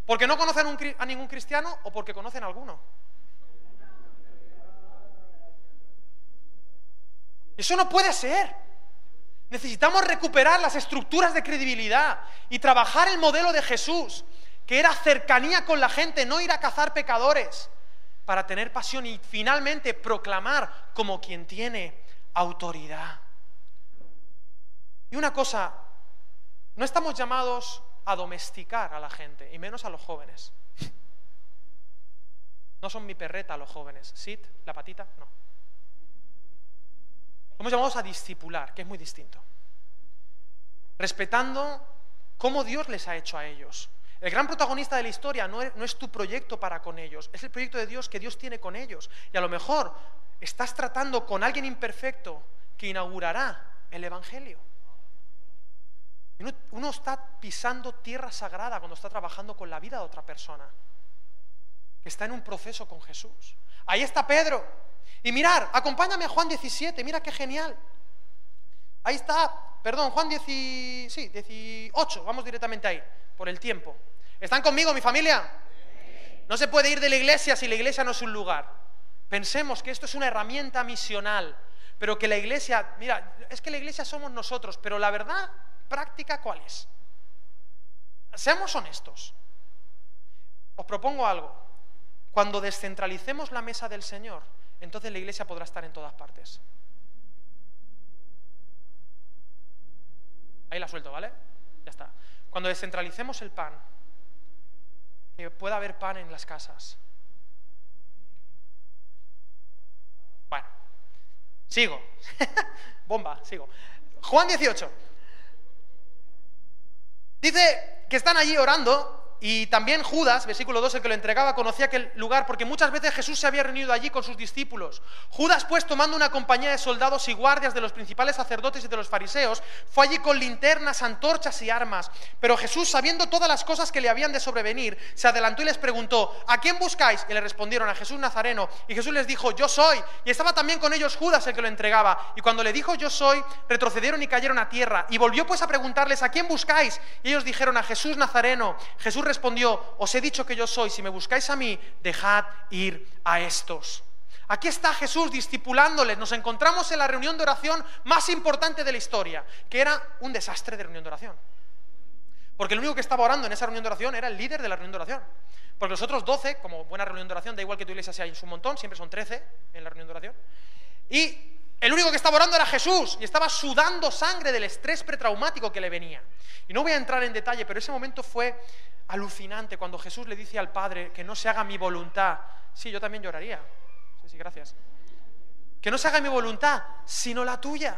Porque no conocen a ningún cristiano o porque conocen a alguno. Eso no puede ser. Necesitamos recuperar las estructuras de credibilidad y trabajar el modelo de Jesús, que era cercanía con la gente, no ir a cazar pecadores, para tener pasión y finalmente proclamar como quien tiene autoridad. Y una cosa, no estamos llamados a domesticar a la gente, y menos a los jóvenes. No son mi perreta los jóvenes. ¿Sit? ¿La patita? No. Somos llamados a discipular, que es muy distinto. Respetando cómo Dios les ha hecho a ellos. El gran protagonista de la historia no es, tu proyecto para con ellos, es el proyecto de Dios que Dios tiene con ellos. Y a lo mejor estás tratando con alguien imperfecto que inaugurará el Evangelio. Uno está pisando tierra sagrada cuando está trabajando con la vida de otra persona, que está en un proceso con Jesús. Ahí está Pedro. Y mirar, acompáñame a Juan 17, mira qué genial. Ahí está, perdón, Juan 10, sí, 18, vamos directamente ahí, por el tiempo. ¿Están conmigo, mi familia? No se puede ir de la iglesia si la iglesia no es un lugar. Pensemos que esto es una herramienta misional, pero que la iglesia, mira, es que la iglesia somos nosotros, pero la verdad práctica, ¿cuál es? Seamos honestos. Os propongo algo. Cuando descentralicemos la mesa del Señor, entonces la iglesia podrá estar en todas partes. Ahí la suelto, ¿vale? Ya está. Cuando descentralicemos el pan, que pueda haber pan en las casas. Bueno, sigo. Bomba, sigo. Juan 18. Dice que están allí orando y también Judas, versículo 2, el que lo entregaba, conocía aquel lugar porque muchas veces Jesús se había reunido allí con sus discípulos. Judas, pues, tomando una compañía de soldados y guardias de los principales sacerdotes y de los fariseos, fue allí con linternas, antorchas y armas. Pero Jesús, sabiendo todas las cosas que le habían de sobrevenir, se adelantó y les preguntó, ¿a quién buscáis? Y le respondieron, a Jesús Nazareno. Y Jesús les dijo, yo soy. Y estaba también con ellos Judas, el que lo entregaba. Y cuando le dijo, yo soy, retrocedieron y cayeron a tierra. Y volvió pues a preguntarles, ¿a quién buscáis? Y ellos dijeron, a Jesús Nazareno. Jesús respondió, os he dicho que yo soy, si me buscáis a mí, dejad ir a estos. Aquí está Jesús discipulándoles. Nos encontramos en la reunión de oración más importante de la historia, que era un desastre de reunión de oración. Porque el único que estaba orando en esa reunión de oración era el líder de la reunión de oración. Porque los otros 12, como buena reunión de oración, da igual que tu iglesia sea un montón, siempre son 13 en la reunión de oración. Y el único que estaba orando era Jesús y estaba sudando sangre del estrés pretraumático que le venía. Y no voy a entrar en detalle, pero ese momento fue alucinante cuando Jesús le dice al Padre que no se haga mi voluntad. Sí, yo también lloraría. Sí, sí, gracias. Que no se haga mi voluntad, sino la tuya.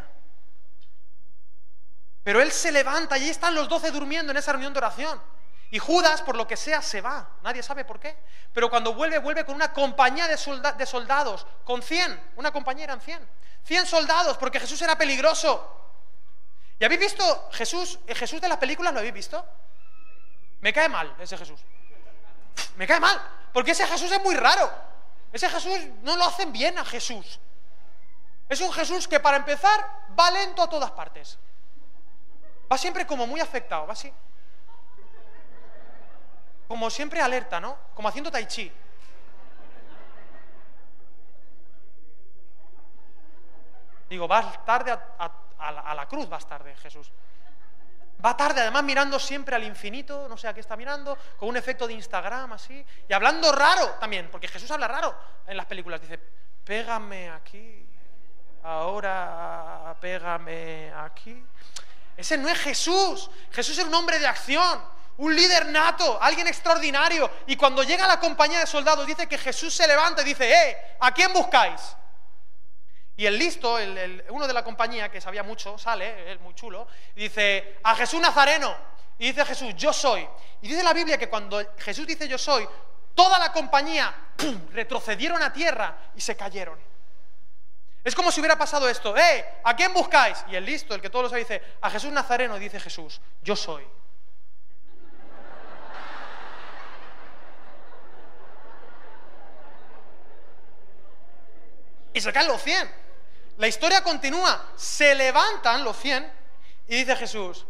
Pero él se levanta y ahí están los doce durmiendo en esa reunión de oración. Y Judas, por lo que sea, se va. Nadie sabe por qué. Pero cuando vuelve, vuelve con una compañía de, solda de soldados, con 100. Una compañía eran 100. 100 soldados, porque Jesús era peligroso. ¿Y habéis visto Jesús, el Jesús de las películas? ¿Lo habéis visto? Me cae mal ese Jesús. Me cae mal, porque ese Jesús es muy raro. Ese Jesús no lo hacen bien a Jesús. Es un Jesús que para empezar va lento a todas partes. Va siempre como muy afectado, va así. Como siempre alerta, ¿no? Como haciendo tai chi. Digo, vas tarde a, la, cruz, vas tarde, Jesús. Va tarde, además mirando siempre al infinito, no sé a qué está mirando, con un efecto de Instagram así, y hablando raro también, porque Jesús habla raro en las películas. Dice, pégame aquí, ahora pégame aquí. Ese no es Jesús. Jesús es un hombre de acción, un líder nato, alguien extraordinario. Y cuando llega la compañía de soldados, dice que Jesús se levanta y dice, ¡eh! ¿A quién buscáis? Y el listo, uno de la compañía, que sabía mucho, sale, es muy chulo, y dice, a Jesús Nazareno. Y dice Jesús, yo soy. Y dice la Biblia que cuando Jesús dice yo soy, toda la compañía ¡pum! retrocedieron a tierra y se cayeron. Es como si hubiera pasado esto, ¡eh! ¿A quién buscáis? Y el listo, el que todo lo sabe, dice, a Jesús Nazareno, y dice Jesús, yo soy. Y se caen los 100. La historia continúa. Se levantan los 100 y dice Jesús,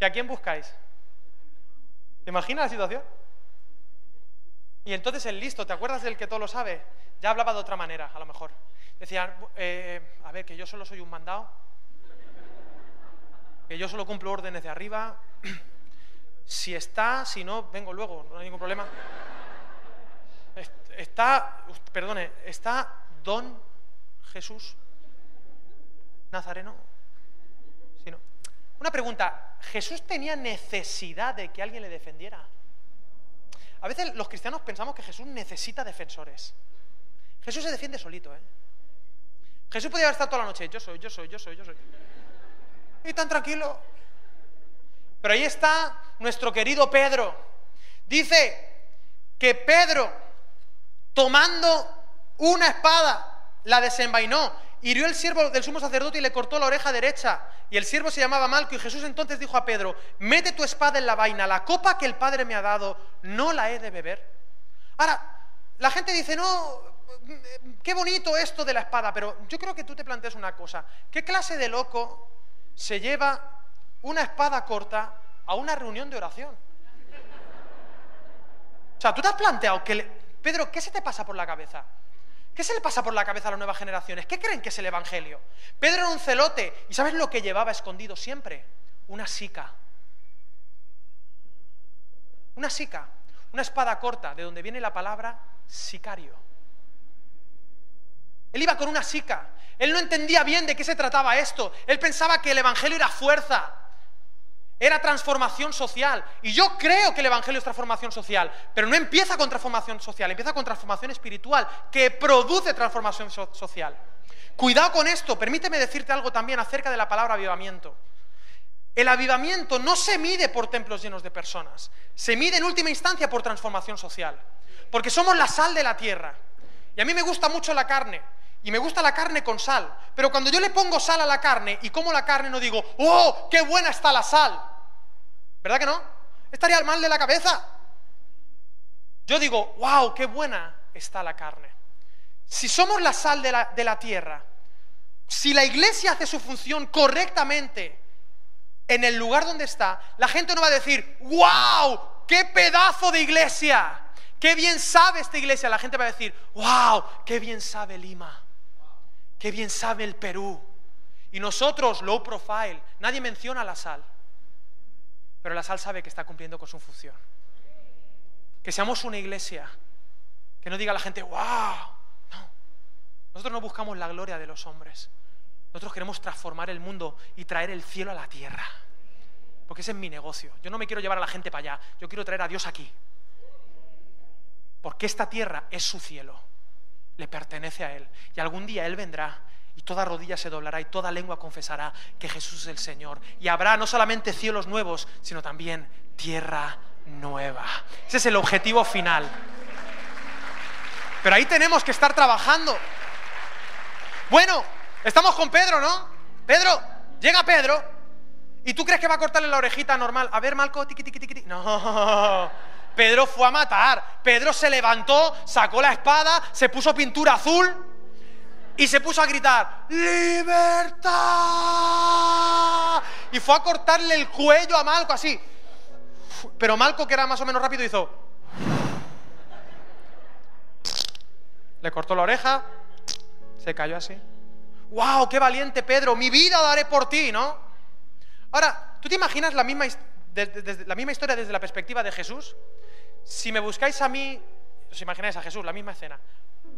¿Que a quién buscáis? ¿Te imaginas la situación? Y entonces el listo, ¿te acuerdas del que todo lo sabe? Ya hablaba de otra manera, a lo mejor. Decía, eh, a ver, que yo solo soy un mandado, que yo solo cumplo órdenes de arriba. Si está, si no, vengo luego, no hay ningún problema. Está, perdone, está don Jesús Nazareno. Si no. Una pregunta, ¿Jesús tenía necesidad de que alguien le defendiera? A veces los cristianos pensamos que Jesús necesita defensores. Jesús se defiende solito, ¿eh? Jesús podía estar toda la noche, yo soy, yo soy, yo soy, yo soy. Y tan tranquilo. Pero ahí está nuestro querido Pedro. Dice que Pedro, tomando una espada, la desenvainó, hirió el siervo del sumo sacerdote y le cortó la oreja derecha. Y el siervo se llamaba Malco y Jesús entonces dijo a Pedro, mete tu espada en la vaina, la copa que el Padre me ha dado, no la he de beber. Ahora, la gente dice, no, qué bonito esto de la espada, pero yo creo que tú te planteas una cosa. ¿Qué clase de loco se lleva una espada corta a una reunión de oración? O sea, tú te has planteado que... Pedro, ¿qué se te pasa por la cabeza? ¿Qué se le pasa por la cabeza a las nuevas generaciones? ¿Qué creen que es el Evangelio? Pedro era un celote y ¿sabes lo que llevaba escondido siempre? Una sica. Una sica, una espada corta, de donde viene la palabra sicario. Él iba con una sica. Él no entendía bien de qué se trataba esto. Él pensaba que el Evangelio era fuerza, era transformación social. Y yo creo que el Evangelio es transformación social, pero no empieza con transformación social, empieza con transformación espiritual, que produce transformación social. Cuidado con esto, permíteme decirte algo también acerca de la palabra avivamiento. El avivamiento no se mide por templos llenos de personas, se mide en última instancia por transformación social, porque somos la sal de la tierra. Y a mí me gusta mucho la carne, y me gusta la carne con sal. Pero cuando yo le pongo sal a la carne y como la carne no digo, ¡oh, qué buena está la sal! ¿Verdad que no? Estaría al mal de la cabeza. Yo digo, ¡wow, qué buena está la carne! Si somos la sal de la, de la tierra, si la iglesia hace su función correctamente en el lugar donde está, la gente no va a decir, ¡wow, qué pedazo de iglesia! ¡Qué bien sabe esta iglesia! La gente va a decir, ¡wow, qué bien sabe Lima! Qué bien sabe el Perú. Y nosotros, low profile, nadie menciona la sal. Pero la sal sabe que está cumpliendo con su función. Que seamos una iglesia. Que no diga la gente, wow. No. Nosotros no buscamos la gloria de los hombres. Nosotros queremos transformar el mundo y traer el cielo a la tierra. Porque ese es mi negocio. Yo no me quiero llevar a la gente para allá. Yo quiero traer a Dios aquí. Porque esta tierra es su cielo le pertenece a Él. Y algún día Él vendrá y toda rodilla se doblará y toda lengua confesará que Jesús es el Señor. Y habrá no solamente cielos nuevos, sino también tierra nueva. Ese es el objetivo final. Pero ahí tenemos que estar trabajando. Bueno, estamos con Pedro, ¿no? Pedro, llega Pedro. ¿Y tú crees que va a cortarle la orejita normal? A ver, Malco, tiqui, tiqui, tiqui. No. Pedro fue a matar. Pedro se levantó, sacó la espada, se puso pintura azul y se puso a gritar, ¡Libertad! Y fue a cortarle el cuello a Malco así. Pero Malco, que era más o menos rápido, hizo... Le cortó la oreja, se cayó así. ¡Wow! ¡Qué valiente Pedro! Mi vida daré por ti, ¿no? Ahora, ¿tú te imaginas la misma, la misma historia desde la perspectiva de Jesús? Si me buscáis a mí, os imagináis a Jesús, la misma escena.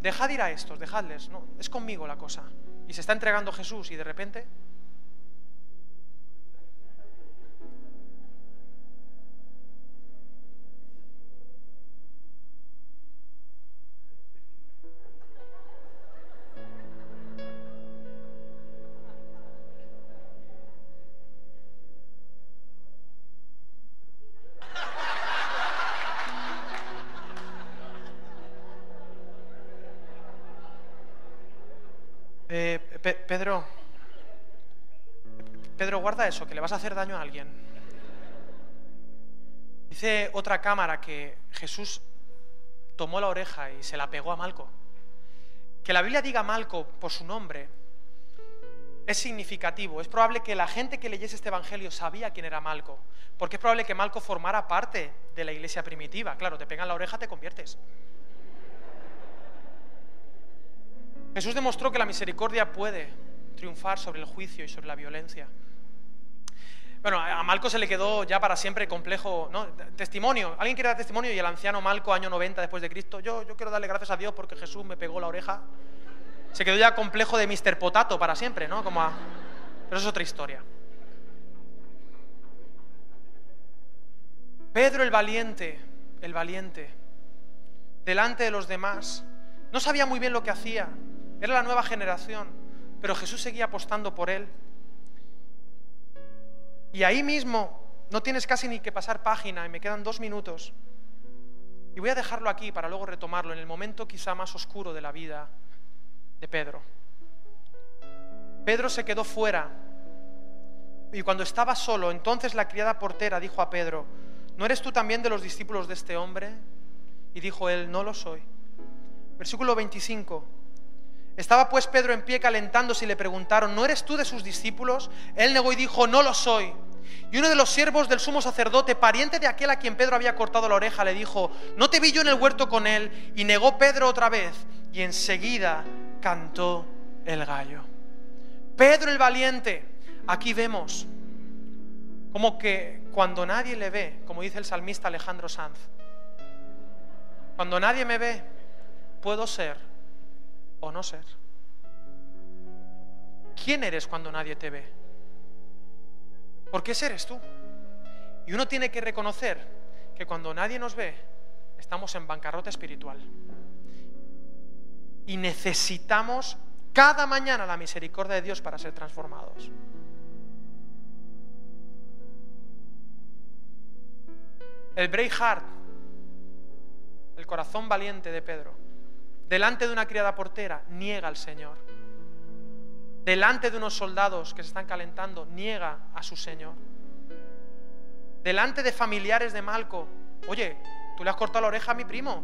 Dejad ir a estos, dejadles, no, es conmigo la cosa. Y se está entregando Jesús y de repente Pedro, Pedro, guarda eso, que le vas a hacer daño a alguien. Dice otra cámara que Jesús tomó la oreja y se la pegó a Malco. Que la Biblia diga Malco por su nombre es significativo. Es probable que la gente que leyese este Evangelio sabía quién era Malco, porque es probable que Malco formara parte de la iglesia primitiva. Claro, te pegan la oreja, te conviertes. Jesús demostró que la misericordia puede triunfar sobre el juicio y sobre la violencia. Bueno, a Malco se le quedó ya para siempre complejo. Testimonio. ¿Alguien quiere dar testimonio? Y el anciano Malco, año 90 después de Cristo, yo, yo quiero darle gracias a Dios porque Jesús me pegó la oreja. Se quedó ya complejo de Mr. Potato para siempre, ¿no? Como Pero eso es otra historia. Pedro el valiente, el valiente, delante de los demás, no sabía muy bien lo que hacía, era la nueva generación, pero Jesús seguía apostando por él. Y ahí mismo no tienes casi ni que pasar página y me quedan dos minutos. Y voy a dejarlo aquí para luego retomarlo en el momento quizá más oscuro de la vida de Pedro. Pedro se quedó fuera y cuando estaba solo, entonces la criada portera dijo a Pedro, ¿no eres tú también de los discípulos de este hombre? Y dijo él, no lo soy. Versículo 25. Estaba pues Pedro en pie calentándose y le preguntaron, ¿no eres tú de sus discípulos? Él negó y dijo, no lo soy. Y uno de los siervos del sumo sacerdote, pariente de aquel a quien Pedro había cortado la oreja, le dijo, ¿no te vi yo en el huerto con él? Y negó Pedro otra vez y enseguida cantó el gallo. Pedro el valiente, aquí vemos como que cuando nadie le ve, como dice el salmista Alejandro Sanz, cuando nadie me ve, puedo ser o no ser. ¿Quién eres cuando nadie te ve? ¿Por qué eres tú? Y uno tiene que reconocer que cuando nadie nos ve, estamos en bancarrota espiritual. Y necesitamos cada mañana la misericordia de Dios para ser transformados. El Braveheart, el corazón valiente de Pedro, delante de una criada portera, niega al Señor. Delante de unos soldados que se están calentando, niega a su Señor. Delante de familiares de Malco, oye, tú le has cortado la oreja a mi primo.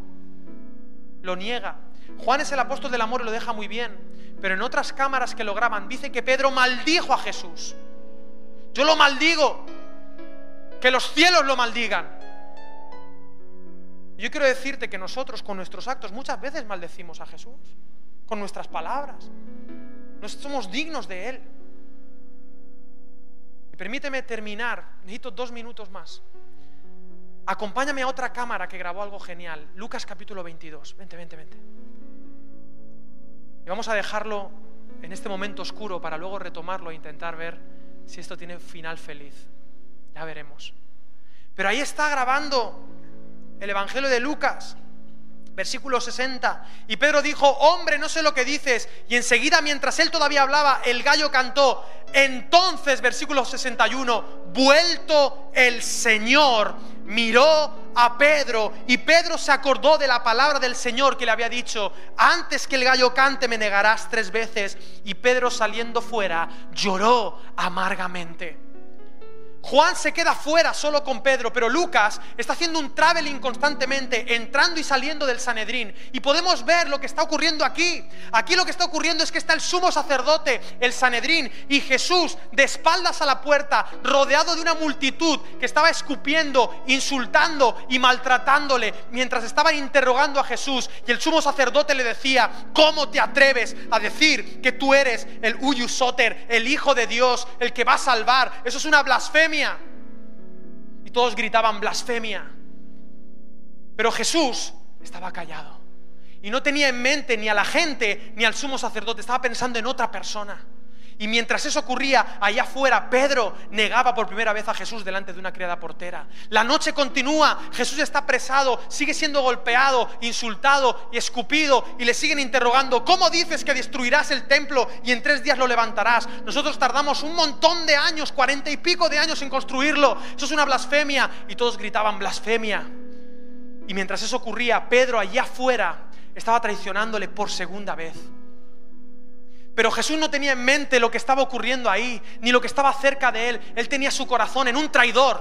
Lo niega. Juan es el apóstol del amor y lo deja muy bien, pero en otras cámaras que lo graban dice que Pedro maldijo a Jesús. Yo lo maldigo, que los cielos lo maldigan. Yo quiero decirte que nosotros con nuestros actos muchas veces maldecimos a Jesús, con nuestras palabras. No somos dignos de Él. Y permíteme terminar, necesito dos minutos más. Acompáñame a otra cámara que grabó algo genial, Lucas capítulo 22. Vente, vente, vente. Y vamos a dejarlo en este momento oscuro para luego retomarlo e intentar ver si esto tiene final feliz. Ya veremos. Pero ahí está grabando el Evangelio de Lucas, versículo 60. Y Pedro dijo, hombre, no sé lo que dices. Y enseguida, mientras él todavía hablaba, el gallo cantó. Entonces, versículo 61, vuelto el Señor, miró a Pedro y Pedro se acordó de la palabra del Señor que le había dicho, antes que el gallo cante me negarás tres veces. Y Pedro saliendo fuera lloró amargamente. Juan se queda fuera solo con Pedro, pero Lucas está haciendo un traveling constantemente, entrando y saliendo del Sanedrín. Y podemos ver lo que está ocurriendo aquí. Aquí lo que está ocurriendo es que está el sumo sacerdote, el Sanedrín, y Jesús de espaldas a la puerta, rodeado de una multitud que estaba escupiendo, insultando y maltratándole, mientras estaban interrogando a Jesús. Y el sumo sacerdote le decía, ¿cómo te atreves a decir que tú eres el Uyusoter, el Hijo de Dios, el que va a salvar? Eso es una blasfemia y todos gritaban blasfemia. Pero Jesús estaba callado. Y no tenía en mente ni a la gente ni al sumo sacerdote, estaba pensando en otra persona. Y mientras eso ocurría, allá afuera, Pedro negaba por primera vez a Jesús delante de una criada portera. La noche continúa, Jesús está presado, sigue siendo golpeado, insultado y escupido, y le siguen interrogando, ¿cómo dices que destruirás el templo y en tres días lo levantarás? Nosotros tardamos un montón de años, cuarenta y pico de años en construirlo. Eso es una blasfemia. Y todos gritaban blasfemia. Y mientras eso ocurría, Pedro allá afuera estaba traicionándole por segunda vez. Pero Jesús no tenía en mente lo que estaba ocurriendo ahí, ni lo que estaba cerca de él. Él tenía su corazón en un traidor.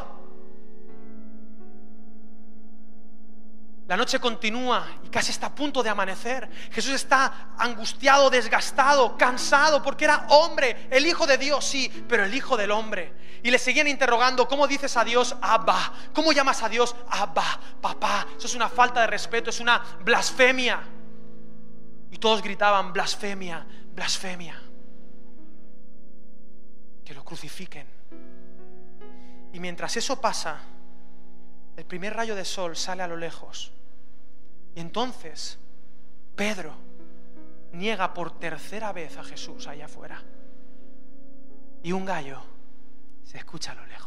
La noche continúa y casi está a punto de amanecer. Jesús está angustiado, desgastado, cansado, porque era hombre, el Hijo de Dios, sí, pero el Hijo del hombre. Y le seguían interrogando, ¿cómo dices a Dios Abba? ¿Cómo llamas a Dios Abba, papá? Eso es una falta de respeto, es una blasfemia. Y todos gritaban, blasfemia, blasfemia. Que lo crucifiquen. Y mientras eso pasa, el primer rayo de sol sale a lo lejos y entonces Pedro niega por tercera vez a Jesús allá afuera. Y un gallo se escucha a lo lejos.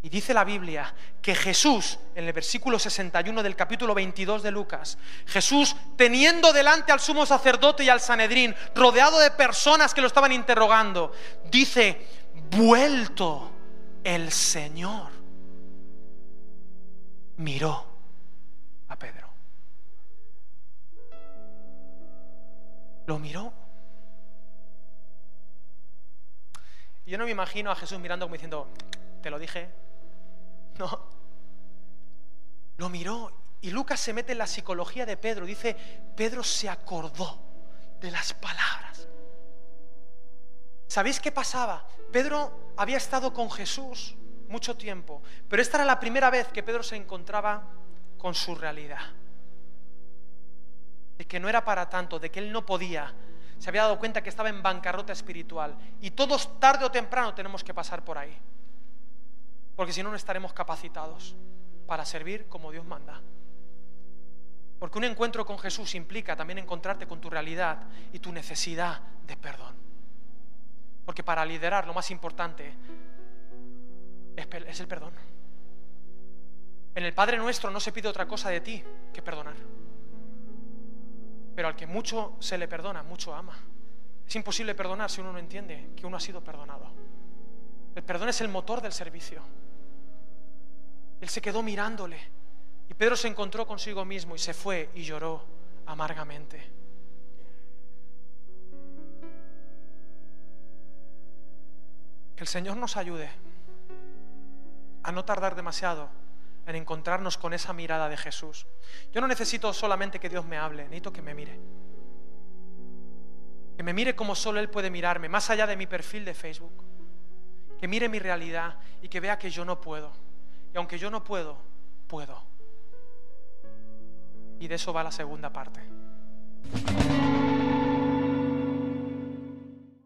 Y dice la Biblia que Jesús, en el versículo 61 del capítulo 22 de Lucas, Jesús teniendo delante al sumo sacerdote y al Sanedrín, rodeado de personas que lo estaban interrogando, dice, vuelto el Señor, miró a Pedro. Lo miró. Yo no me imagino a Jesús mirando como diciendo, te lo dije. No. Lo miró. Y Lucas se mete en la psicología de Pedro. Dice, Pedro se acordó de las palabras. ¿Sabéis qué pasaba? Pedro había estado con Jesús mucho tiempo, pero esta era la primera vez que Pedro se encontraba con su realidad. De que no era para tanto, de que él no podía. Se había dado cuenta que estaba en bancarrota espiritual. Y todos tarde o temprano tenemos que pasar por ahí. Porque si no, no estaremos capacitados para servir como Dios manda. Porque un encuentro con Jesús implica también encontrarte con tu realidad y tu necesidad de perdón. Porque para liderar lo más importante es el perdón. En el Padre nuestro no se pide otra cosa de ti que perdonar. Pero al que mucho se le perdona, mucho ama. Es imposible perdonar si uno no entiende que uno ha sido perdonado. El perdón es el motor del servicio. Él se quedó mirándole y Pedro se encontró consigo mismo y se fue y lloró amargamente. Que el Señor nos ayude a no tardar demasiado en encontrarnos con esa mirada de Jesús. Yo no necesito solamente que Dios me hable, necesito que me mire. Que me mire como solo Él puede mirarme, más allá de mi perfil de Facebook. Que mire mi realidad y que vea que yo no puedo. Y aunque yo no puedo, puedo. Y de eso va la segunda parte.